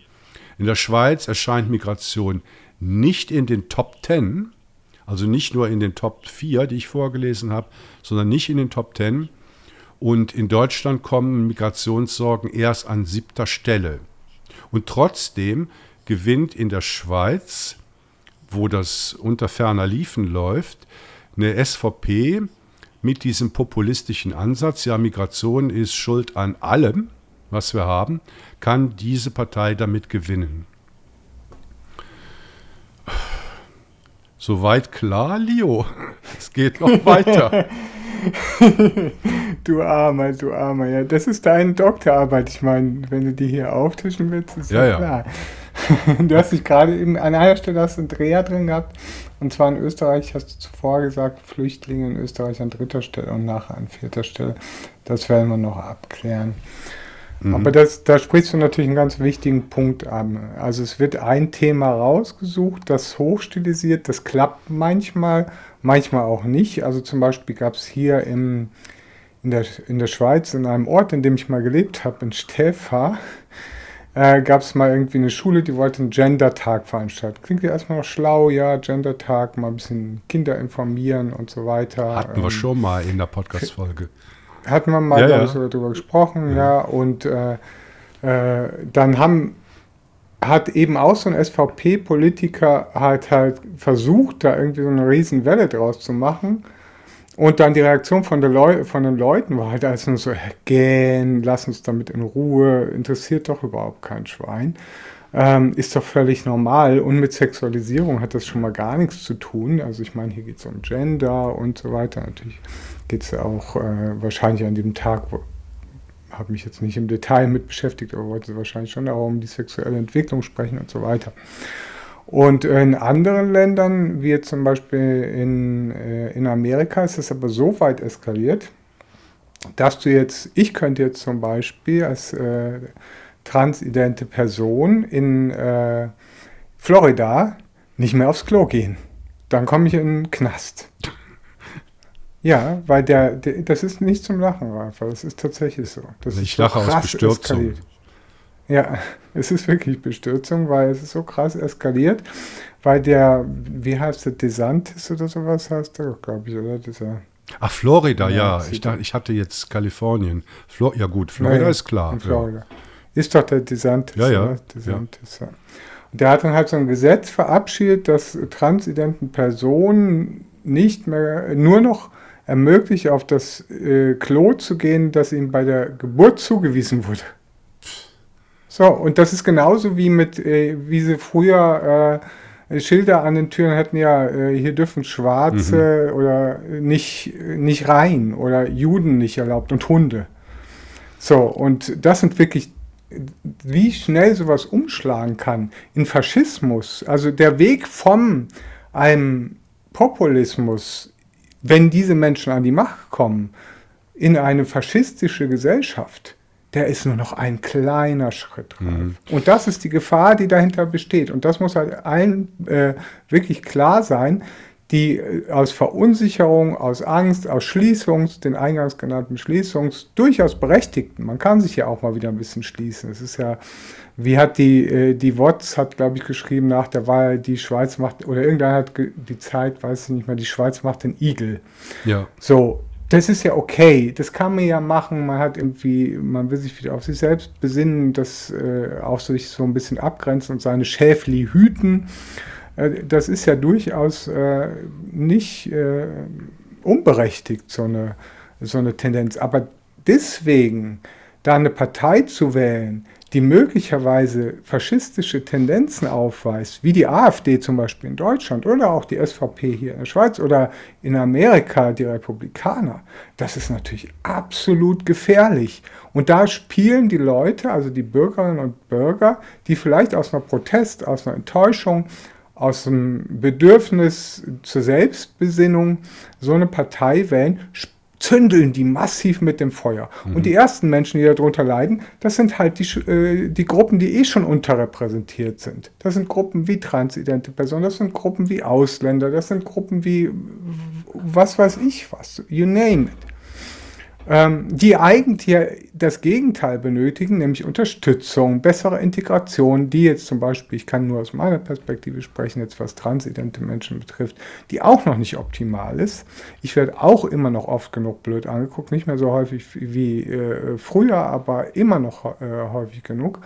In der Schweiz erscheint Migration nicht in den Top 10, also nicht nur in den Top 4, die ich vorgelesen habe, sondern nicht in den Top 10. Und in Deutschland kommen Migrationssorgen erst an siebter Stelle. Und trotzdem gewinnt in der Schweiz, wo das unter ferner Liefen läuft, eine SVP mit diesem populistischen Ansatz, ja, Migration ist schuld an allem, was wir haben, kann diese Partei damit gewinnen. Soweit klar, Leo. [LAUGHS] Es geht noch [LAUGHS] weiter. [LAUGHS] du Armer, du Armer. Ja, das ist deine Doktorarbeit. Ich meine, wenn du die hier auftischen willst, ist ja, ja klar. [LAUGHS] du hast dich gerade eben an einer Stelle hast einen Dreher drin gehabt. Und zwar in Österreich hast du zuvor gesagt, Flüchtlinge in Österreich an dritter Stelle und nachher an vierter Stelle. Das werden wir noch abklären. Mhm. Aber das, da sprichst du natürlich einen ganz wichtigen Punkt an. Also es wird ein Thema rausgesucht, das hochstilisiert, das klappt manchmal, manchmal auch nicht. Also zum Beispiel gab es hier im, in, der, in der Schweiz, in einem Ort, in dem ich mal gelebt habe, in Stäfa, äh, gab es mal irgendwie eine Schule, die wollte einen Gender-Tag veranstalten. Klingt ja erstmal noch schlau, ja, Gender-Tag, mal ein bisschen Kinder informieren und so weiter. Hatten ähm, wir schon mal in der Podcast-Folge. Hatten wir mal, ja, glaube ich, ja. darüber gesprochen, ja. ja und äh, äh, dann haben, hat eben auch so ein SVP-Politiker halt halt versucht, da irgendwie so eine riesen Welle draus zu machen. Und dann die Reaktion von, von den Leuten war halt also so, gähn, lass uns damit in Ruhe, interessiert doch überhaupt kein Schwein. Ähm, ist doch völlig normal und mit Sexualisierung hat das schon mal gar nichts zu tun. Also ich meine, hier geht es um Gender und so weiter. Natürlich geht es auch äh, wahrscheinlich an dem Tag, habe mich jetzt nicht im Detail mit beschäftigt, aber wollte wahrscheinlich schon auch um die sexuelle Entwicklung sprechen und so weiter. Und in anderen Ländern, wie zum Beispiel in, äh, in Amerika, ist es aber so weit eskaliert, dass du jetzt, ich könnte jetzt zum Beispiel als äh, transidente Person in äh, Florida nicht mehr aufs Klo gehen. dann komme ich in den Knast. Ja, weil der, der, das ist nicht zum Lachen, Rafa. Das ist tatsächlich so. Das ich ist lache so aus Bestürzung. Eskaliert. Ja, [LAUGHS] es ist wirklich Bestürzung, weil es ist so krass eskaliert, weil der, wie heißt der, DeSantis oder sowas heißt der, glaube ich, oder? Dieser, Ach, Florida, ja. ja. Ich, dachte, ich hatte jetzt Kalifornien. Flor ja gut, Florida ja, ist klar. Florida. Ja. Ist doch der DeSantis, ja, ja. DeSantis, ja. Und der hat dann halt so ein Gesetz verabschiedet, dass transidenten Personen nicht mehr, nur noch ermöglicht, auf das äh, Klo zu gehen, das ihm bei der Geburt zugewiesen wurde. So, und das ist genauso wie mit, äh, wie sie früher äh, Schilder an den Türen hatten, ja, äh, hier dürfen Schwarze mhm. oder nicht, nicht rein oder Juden nicht erlaubt und Hunde. So, und das sind wirklich, wie schnell sowas umschlagen kann in Faschismus. Also der Weg vom einem Populismus wenn diese Menschen an die Macht kommen, in eine faschistische Gesellschaft, der ist nur noch ein kleiner Schritt drauf. Mhm. Und das ist die Gefahr, die dahinter besteht. Und das muss halt allen äh, wirklich klar sein, die äh, aus Verunsicherung, aus Angst, aus Schließungs, den eingangs genannten Schließungs, durchaus berechtigten, man kann sich ja auch mal wieder ein bisschen schließen. Es ist ja wie hat die, äh, die WOTS hat, glaube ich, geschrieben nach der Wahl, die Schweiz macht, oder irgendeiner hat die Zeit, weiß ich nicht mehr, die Schweiz macht den Igel. Ja. So, das ist ja okay, das kann man ja machen, man hat irgendwie, man will sich wieder auf sich selbst besinnen, das äh, auch sich so ein bisschen abgrenzen und seine Schäfli hüten. Äh, das ist ja durchaus äh, nicht äh, unberechtigt, so eine, so eine Tendenz. Aber deswegen da eine Partei zu wählen, die möglicherweise faschistische Tendenzen aufweist, wie die AfD zum Beispiel in Deutschland oder auch die SVP hier in der Schweiz oder in Amerika die Republikaner, das ist natürlich absolut gefährlich. Und da spielen die Leute, also die Bürgerinnen und Bürger, die vielleicht aus einer Protest, aus einer Enttäuschung, aus einem Bedürfnis zur Selbstbesinnung so eine Partei wählen, zündeln die massiv mit dem Feuer. Mhm. Und die ersten Menschen, die darunter leiden, das sind halt die, äh, die Gruppen, die eh schon unterrepräsentiert sind. Das sind Gruppen wie transidente Personen, das sind Gruppen wie Ausländer, das sind Gruppen wie was weiß ich was, you name it ähm, die eigentlich das Gegenteil benötigen, nämlich Unterstützung, bessere Integration, die jetzt zum Beispiel, ich kann nur aus meiner Perspektive sprechen, jetzt was transidente Menschen betrifft, die auch noch nicht optimal ist. Ich werde auch immer noch oft genug blöd angeguckt, nicht mehr so häufig wie äh, früher, aber immer noch äh, häufig genug.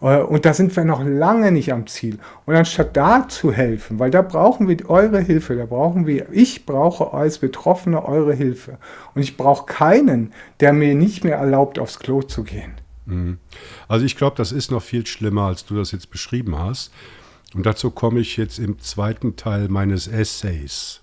Äh, und da sind wir noch lange nicht am Ziel. Und anstatt da zu helfen, weil da brauchen wir eure Hilfe, da brauchen wir, ich brauche als Betroffene eure Hilfe. Und ich brauche keinen, der mir nicht mehr erlaubt, aufs Klo zu gehen. Mhm. Also ich glaube, das ist noch viel schlimmer, als du das jetzt beschrieben hast. Und dazu komme ich jetzt im zweiten Teil meines Essays.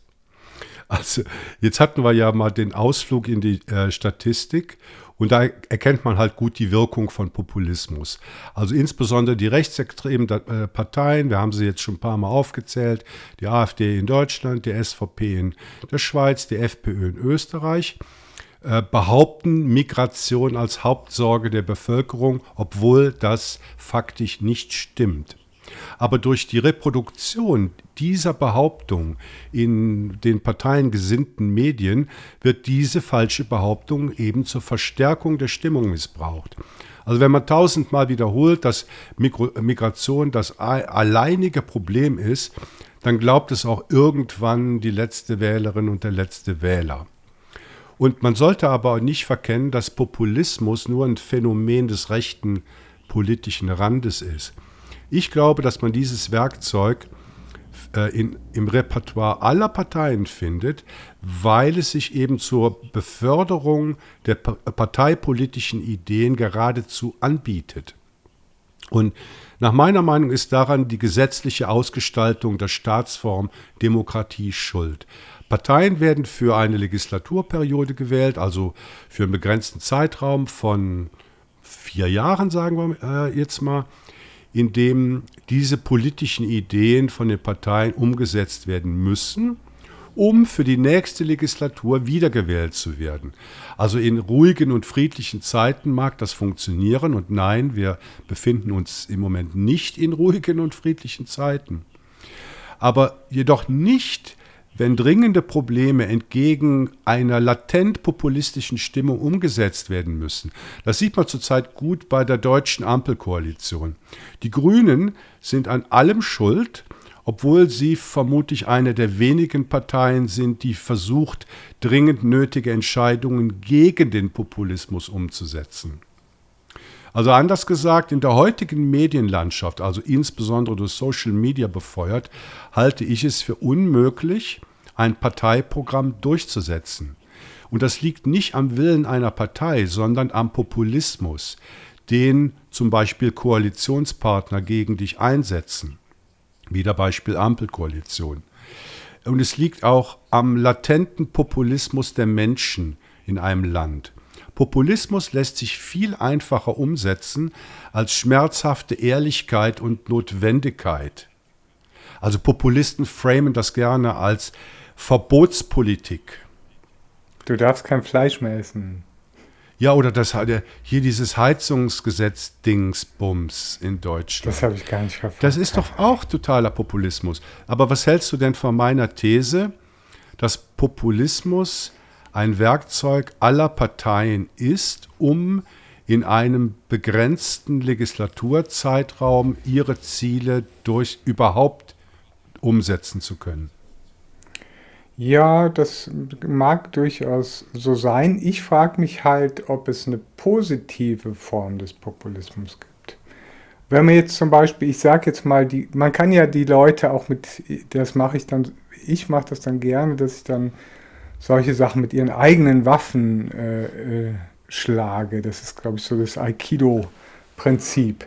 Also jetzt hatten wir ja mal den Ausflug in die äh, Statistik und da erkennt man halt gut die Wirkung von Populismus. Also insbesondere die rechtsextremen äh, Parteien, wir haben sie jetzt schon ein paar Mal aufgezählt, die AfD in Deutschland, die SVP in der Schweiz, die FPÖ in Österreich, äh, behaupten Migration als Hauptsorge der Bevölkerung, obwohl das faktisch nicht stimmt. Aber durch die Reproduktion dieser Behauptung in den parteiengesinnten Medien wird diese falsche Behauptung eben zur Verstärkung der Stimmung missbraucht. Also wenn man tausendmal wiederholt, dass Migration das alleinige Problem ist, dann glaubt es auch irgendwann die letzte Wählerin und der letzte Wähler. Und man sollte aber nicht verkennen, dass Populismus nur ein Phänomen des rechten politischen Randes ist. Ich glaube, dass man dieses Werkzeug äh, in, im Repertoire aller Parteien findet, weil es sich eben zur Beförderung der parteipolitischen Ideen geradezu anbietet. Und nach meiner Meinung ist daran die gesetzliche Ausgestaltung der Staatsform Demokratie schuld. Parteien werden für eine Legislaturperiode gewählt, also für einen begrenzten Zeitraum von vier Jahren, sagen wir äh, jetzt mal in dem diese politischen Ideen von den Parteien umgesetzt werden müssen, um für die nächste Legislatur wiedergewählt zu werden. Also in ruhigen und friedlichen Zeiten mag das funktionieren und nein, wir befinden uns im Moment nicht in ruhigen und friedlichen Zeiten. Aber jedoch nicht wenn dringende Probleme entgegen einer latent populistischen Stimmung umgesetzt werden müssen. Das sieht man zurzeit gut bei der deutschen Ampelkoalition. Die Grünen sind an allem schuld, obwohl sie vermutlich eine der wenigen Parteien sind, die versucht, dringend nötige Entscheidungen gegen den Populismus umzusetzen. Also anders gesagt, in der heutigen Medienlandschaft, also insbesondere durch Social Media befeuert, halte ich es für unmöglich, ein Parteiprogramm durchzusetzen. Und das liegt nicht am Willen einer Partei, sondern am Populismus, den zum Beispiel Koalitionspartner gegen dich einsetzen. Wieder Beispiel Ampelkoalition. Und es liegt auch am latenten Populismus der Menschen in einem Land. Populismus lässt sich viel einfacher umsetzen als schmerzhafte Ehrlichkeit und Notwendigkeit. Also Populisten framen das gerne als Verbotspolitik. Du darfst kein Fleisch mehr essen. Ja, oder das hier dieses Heizungsgesetz-Dingsbums in Deutschland. Das habe ich gar nicht verfolgt. Das ist doch auch totaler Populismus. Aber was hältst du denn von meiner These, dass Populismus ein Werkzeug aller Parteien ist, um in einem begrenzten Legislaturzeitraum ihre Ziele durch überhaupt umsetzen zu können? Ja, das mag durchaus so sein. Ich frage mich halt, ob es eine positive Form des Populismus gibt. Wenn man jetzt zum Beispiel, ich sage jetzt mal, die, man kann ja die Leute auch mit, das mache ich dann, ich mache das dann gerne, dass ich dann solche Sachen mit ihren eigenen Waffen äh, äh, schlage. Das ist, glaube ich, so das Aikido-Prinzip.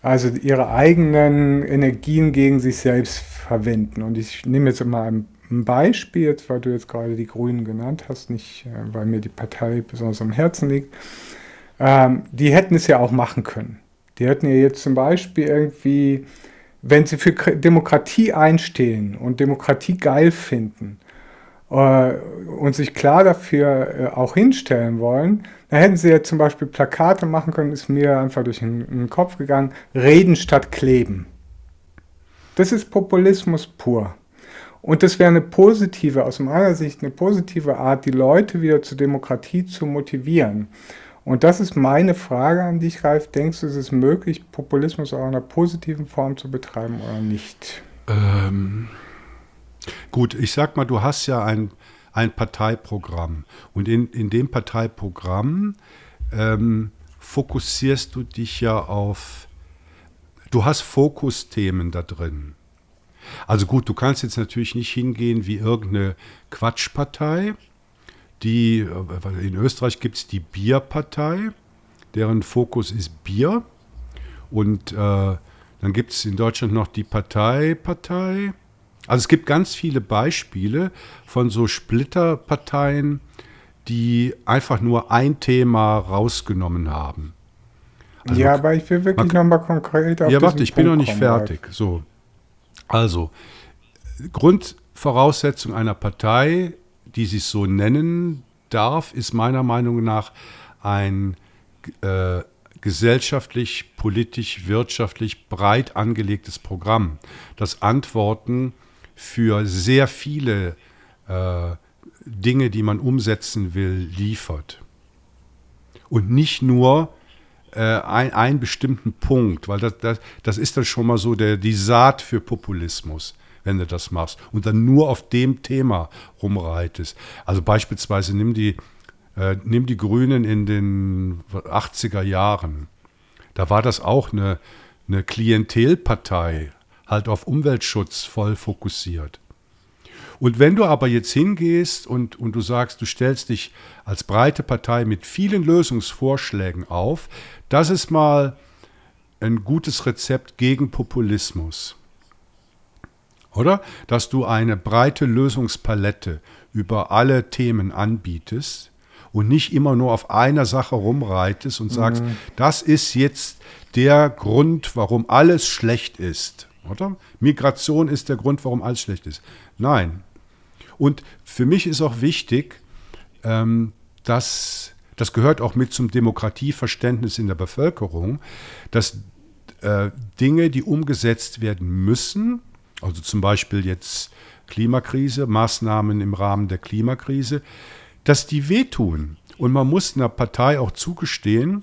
Also ihre eigenen Energien gegen sich selbst verwenden. Und ich nehme jetzt mal ein ein Beispiel, weil du jetzt gerade die Grünen genannt hast, nicht äh, weil mir die Partei besonders am Herzen liegt, ähm, die hätten es ja auch machen können. Die hätten ja jetzt zum Beispiel irgendwie, wenn sie für Demokratie einstehen und Demokratie geil finden äh, und sich klar dafür äh, auch hinstellen wollen, dann hätten sie ja zum Beispiel Plakate machen können, ist mir einfach durch den, den Kopf gegangen, reden statt kleben. Das ist Populismus pur. Und das wäre eine positive, aus meiner Sicht eine positive Art, die Leute wieder zur Demokratie zu motivieren. Und das ist meine Frage an dich, Ralf. Denkst du, ist es möglich, Populismus auch in einer positiven Form zu betreiben oder nicht? Ähm, gut, ich sag mal, du hast ja ein, ein Parteiprogramm. Und in, in dem Parteiprogramm ähm, fokussierst du dich ja auf, du hast Fokusthemen da drin. Also gut, du kannst jetzt natürlich nicht hingehen wie irgendeine Quatschpartei. Die, äh, in Österreich gibt es die Bierpartei, deren Fokus ist Bier. Und äh, dann gibt es in Deutschland noch die Partei-Partei. Also es gibt ganz viele Beispiele von so Splitterparteien, die einfach nur ein Thema rausgenommen haben. Also, ja, aber ich will wirklich nochmal konkret auf Ja, warte, ich Punkt bin noch nicht fertig. So. Also, Grundvoraussetzung einer Partei, die sich so nennen darf, ist meiner Meinung nach ein äh, gesellschaftlich, politisch, wirtschaftlich breit angelegtes Programm, das Antworten für sehr viele äh, Dinge, die man umsetzen will, liefert. Und nicht nur äh, ein, einen bestimmten Punkt, weil das, das, das ist dann schon mal so der, die Saat für Populismus, wenn du das machst und dann nur auf dem Thema rumreitest. Also beispielsweise nimm die, äh, nimm die Grünen in den 80er Jahren. Da war das auch eine, eine Klientelpartei, halt auf Umweltschutz voll fokussiert. Und wenn du aber jetzt hingehst und, und du sagst, du stellst dich als breite Partei mit vielen Lösungsvorschlägen auf, das ist mal ein gutes Rezept gegen Populismus. Oder? Dass du eine breite Lösungspalette über alle Themen anbietest und nicht immer nur auf einer Sache rumreitest und sagst, mhm. das ist jetzt der Grund, warum alles schlecht ist. Oder? Migration ist der Grund, warum alles schlecht ist. Nein, und für mich ist auch wichtig, ähm, dass das gehört auch mit zum Demokratieverständnis in der Bevölkerung, dass äh, Dinge, die umgesetzt werden müssen, also zum Beispiel jetzt Klimakrise, Maßnahmen im Rahmen der Klimakrise, dass die wehtun. Und man muss einer Partei auch zugestehen,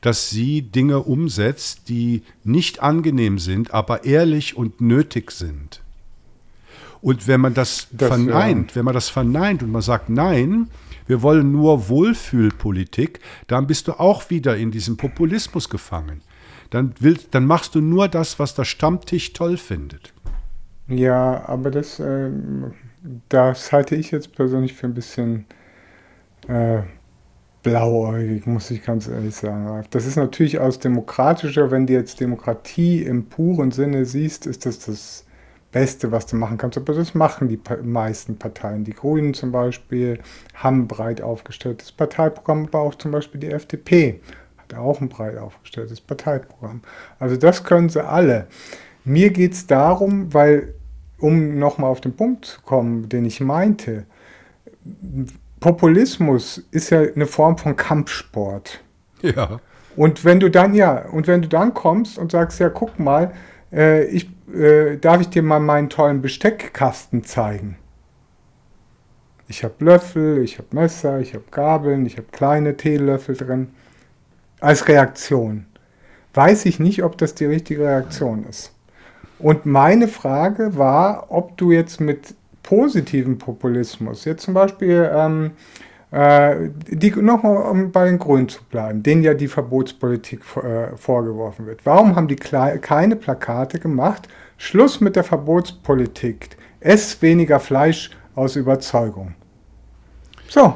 dass sie Dinge umsetzt, die nicht angenehm sind, aber ehrlich und nötig sind. Und wenn man das, das verneint, ja. wenn man das verneint und man sagt, nein, wir wollen nur Wohlfühlpolitik, dann bist du auch wieder in diesem Populismus gefangen. Dann, willst, dann machst du nur das, was der Stammtisch toll findet. Ja, aber das, äh, das halte ich jetzt persönlich für ein bisschen äh, blauäugig, muss ich ganz ehrlich sagen. Das ist natürlich aus demokratischer, wenn du jetzt Demokratie im puren Sinne siehst, ist das das Beste, was du machen kannst. Aber das machen die meisten Parteien. Die Grünen zum Beispiel haben ein breit aufgestelltes Parteiprogramm, aber auch zum Beispiel die FDP hat auch ein breit aufgestelltes Parteiprogramm. Also das können sie alle. Mir geht es darum, weil, um nochmal auf den Punkt zu kommen, den ich meinte, Populismus ist ja eine Form von Kampfsport. Ja. Und wenn du dann, ja, und wenn du dann kommst und sagst, ja, guck mal, äh, ich, äh, darf ich dir mal meinen tollen Besteckkasten zeigen? Ich habe Löffel, ich habe Messer, ich habe Gabeln, ich habe kleine Teelöffel drin. Als Reaktion. Weiß ich nicht, ob das die richtige Reaktion ist. Und meine Frage war, ob du jetzt mit positiven Populismus, jetzt zum Beispiel, ähm, äh, die, nochmal um bei den Grünen zu bleiben, denen ja die Verbotspolitik äh, vorgeworfen wird. Warum haben die keine Plakate gemacht? Schluss mit der Verbotspolitik. Ess weniger Fleisch aus Überzeugung. So,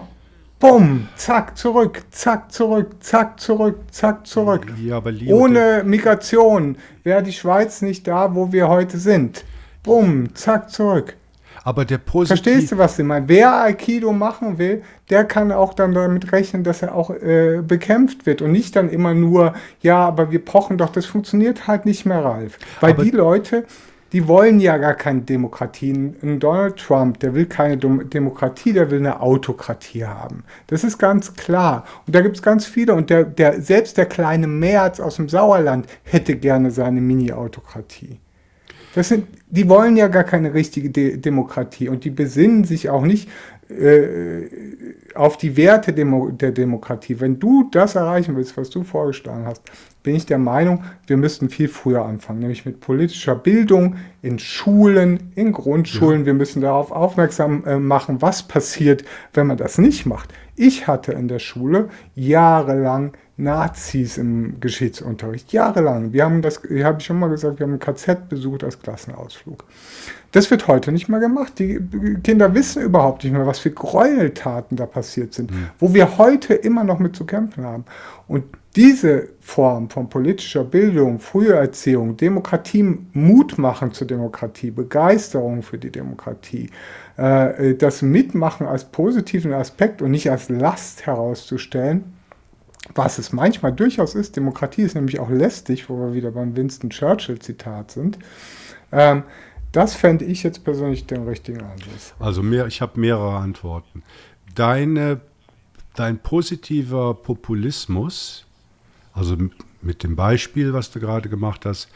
Bumm, zack, zurück, zack, zurück, zack, zurück, zack, zurück. Ja, Ohne Migration wäre die Schweiz nicht da, wo wir heute sind. Bumm, zack, zurück. Aber der positiv Verstehst du, was ich meine? Wer Aikido machen will, der kann auch dann damit rechnen, dass er auch äh, bekämpft wird und nicht dann immer nur, ja, aber wir pochen doch, das funktioniert halt nicht mehr, Ralf. Weil aber die Leute, die wollen ja gar keine Demokratie. Ein Donald Trump, der will keine Demokratie, der will eine Autokratie haben. Das ist ganz klar. Und da gibt es ganz viele. Und der, der, selbst der kleine Merz aus dem Sauerland hätte gerne seine Mini-Autokratie. Das sind, die wollen ja gar keine richtige De Demokratie und die besinnen sich auch nicht äh, auf die Werte Demo der Demokratie. Wenn du das erreichen willst, was du vorgeschlagen hast, bin ich der Meinung, wir müssten viel früher anfangen, nämlich mit politischer Bildung in Schulen, in Grundschulen. Ja. Wir müssen darauf aufmerksam äh, machen, was passiert, wenn man das nicht macht. Ich hatte in der Schule jahrelang Nazis im Geschichtsunterricht, jahrelang. Wir haben das, habe ich schon mal gesagt, wir haben ein KZ besucht als Klassenausflug. Das wird heute nicht mehr gemacht. Die Kinder wissen überhaupt nicht mehr, was für Gräueltaten da passiert sind, mhm. wo wir heute immer noch mit zu kämpfen haben. Und diese Form von politischer Bildung, frühe Erziehung, Demokratie, Mut machen zur Demokratie, Begeisterung für die Demokratie, äh, das Mitmachen als positiven Aspekt und nicht als Last herauszustellen, was es manchmal durchaus ist, Demokratie ist nämlich auch lästig, wo wir wieder beim Winston Churchill-Zitat sind. Ähm, das fände ich jetzt persönlich den richtigen Ansatz. Also mehr, ich habe mehrere Antworten. Deine, dein positiver Populismus, also mit dem Beispiel, was du gerade gemacht hast,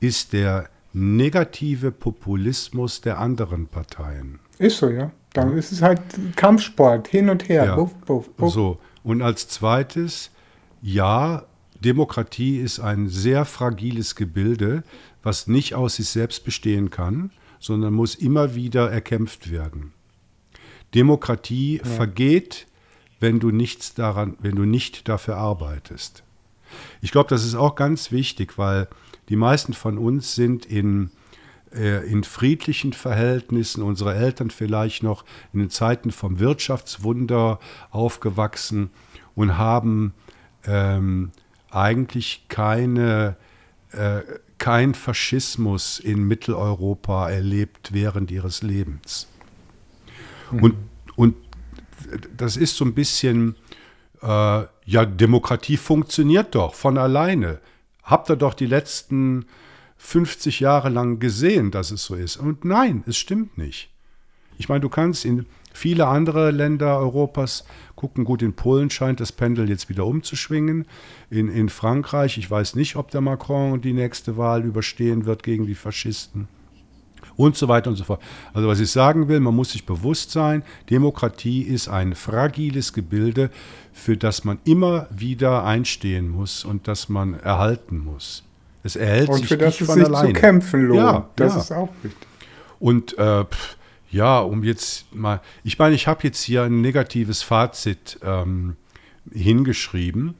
ist der negative Populismus der anderen Parteien. Ist so, ja. Dann ist es halt Kampfsport, hin und her. Ja. Buff, buff, buff. So, und als zweites, ja, Demokratie ist ein sehr fragiles Gebilde, was nicht aus sich selbst bestehen kann, sondern muss immer wieder erkämpft werden. Demokratie ja. vergeht, wenn du nichts daran, wenn du nicht dafür arbeitest. Ich glaube, das ist auch ganz wichtig, weil die meisten von uns sind in, äh, in friedlichen Verhältnissen, unsere Eltern vielleicht noch in den Zeiten vom Wirtschaftswunder aufgewachsen und haben ähm, eigentlich keine, äh, kein Faschismus in Mitteleuropa erlebt während ihres Lebens. Mhm. Und, und das ist so ein bisschen, äh, ja, Demokratie funktioniert doch von alleine. Habt ihr doch die letzten 50 Jahre lang gesehen, dass es so ist. Und nein, es stimmt nicht. Ich meine, du kannst in viele andere Länder Europas gucken. Gut, in Polen scheint das Pendel jetzt wieder umzuschwingen. In, in Frankreich, ich weiß nicht, ob der Macron die nächste Wahl überstehen wird gegen die Faschisten. Und so weiter und so fort. Also was ich sagen will, man muss sich bewusst sein, Demokratie ist ein fragiles Gebilde, für das man immer wieder einstehen muss und das man erhalten muss. Es erhält und sich für das nicht es von sich alleine. zu kämpfen lohnt. Ja, das ja. ist auch wichtig. Und äh, ja, um jetzt mal, ich meine, ich habe jetzt hier ein negatives Fazit ähm, hingeschrieben.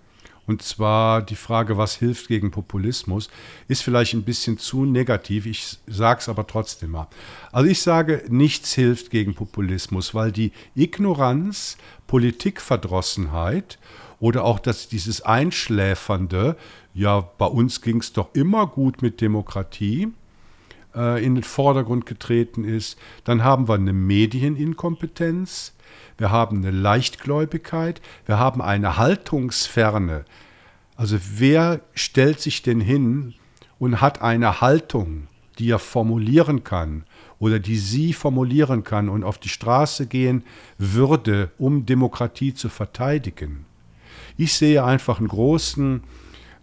Und zwar die Frage, was hilft gegen Populismus, ist vielleicht ein bisschen zu negativ. Ich sage es aber trotzdem mal. Also ich sage, nichts hilft gegen Populismus, weil die Ignoranz, Politikverdrossenheit oder auch das, dieses Einschläfernde, ja, bei uns ging es doch immer gut mit Demokratie, äh, in den Vordergrund getreten ist. Dann haben wir eine Medieninkompetenz, wir haben eine Leichtgläubigkeit, wir haben eine Haltungsferne. Also wer stellt sich denn hin und hat eine Haltung, die er formulieren kann oder die sie formulieren kann und auf die Straße gehen würde, um Demokratie zu verteidigen? Ich sehe einfach einen großen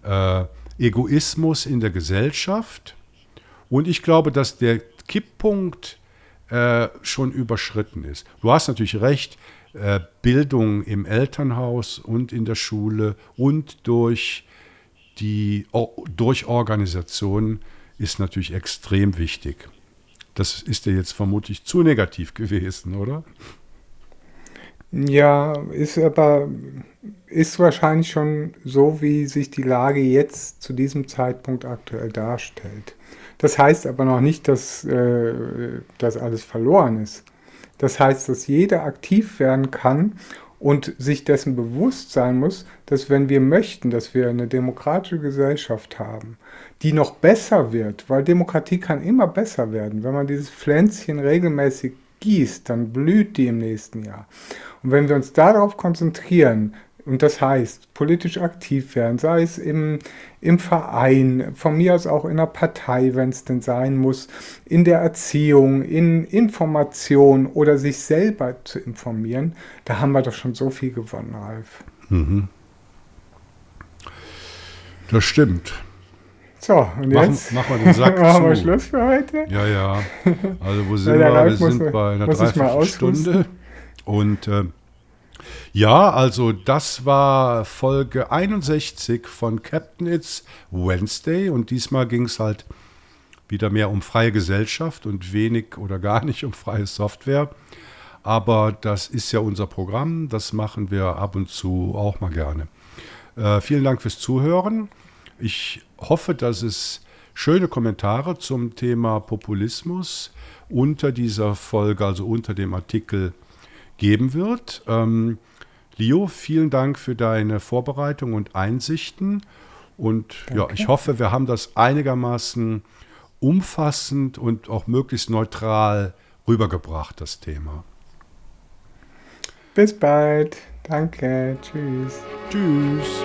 äh, Egoismus in der Gesellschaft und ich glaube, dass der Kipppunkt äh, schon überschritten ist. Du hast natürlich recht, äh, Bildung im Elternhaus und in der Schule und durch die durch Organisationen ist natürlich extrem wichtig. Das ist dir jetzt vermutlich zu negativ [LAUGHS] gewesen, oder? Ja, ist aber ist wahrscheinlich schon so, wie sich die Lage jetzt zu diesem Zeitpunkt aktuell darstellt. Das heißt aber noch nicht, dass äh, das alles verloren ist. Das heißt, dass jeder aktiv werden kann und sich dessen bewusst sein muss, dass wenn wir möchten, dass wir eine demokratische Gesellschaft haben, die noch besser wird, weil Demokratie kann immer besser werden. Wenn man dieses Pflänzchen regelmäßig gießt, dann blüht die im nächsten Jahr. Und wenn wir uns darauf konzentrieren, und das heißt, politisch aktiv werden, sei es im, im Verein, von mir aus auch in der Partei, wenn es denn sein muss, in der Erziehung, in Information oder sich selber zu informieren, da haben wir doch schon so viel gewonnen, Ralf. Das stimmt. So, und Machen, jetzt machen wir den Sack [LAUGHS] machen wir. Schluss für heute. Ja, ja. Also wo [LAUGHS] sind wir? Wir sind bei einer Dreiviertelstunde. Und äh, ja, also das war Folge 61 von Captain It's Wednesday. Und diesmal ging es halt wieder mehr um freie Gesellschaft und wenig oder gar nicht um freie Software. Aber das ist ja unser Programm. Das machen wir ab und zu auch mal gerne. Äh, vielen Dank fürs Zuhören. Ich hoffe, dass es schöne Kommentare zum Thema Populismus unter dieser Folge, also unter dem Artikel, geben wird. Ähm, Leo, vielen Dank für deine Vorbereitung und Einsichten. Und ja, ich hoffe, wir haben das einigermaßen umfassend und auch möglichst neutral rübergebracht, das Thema. Bis bald. Danke. Tschüss. Tschüss.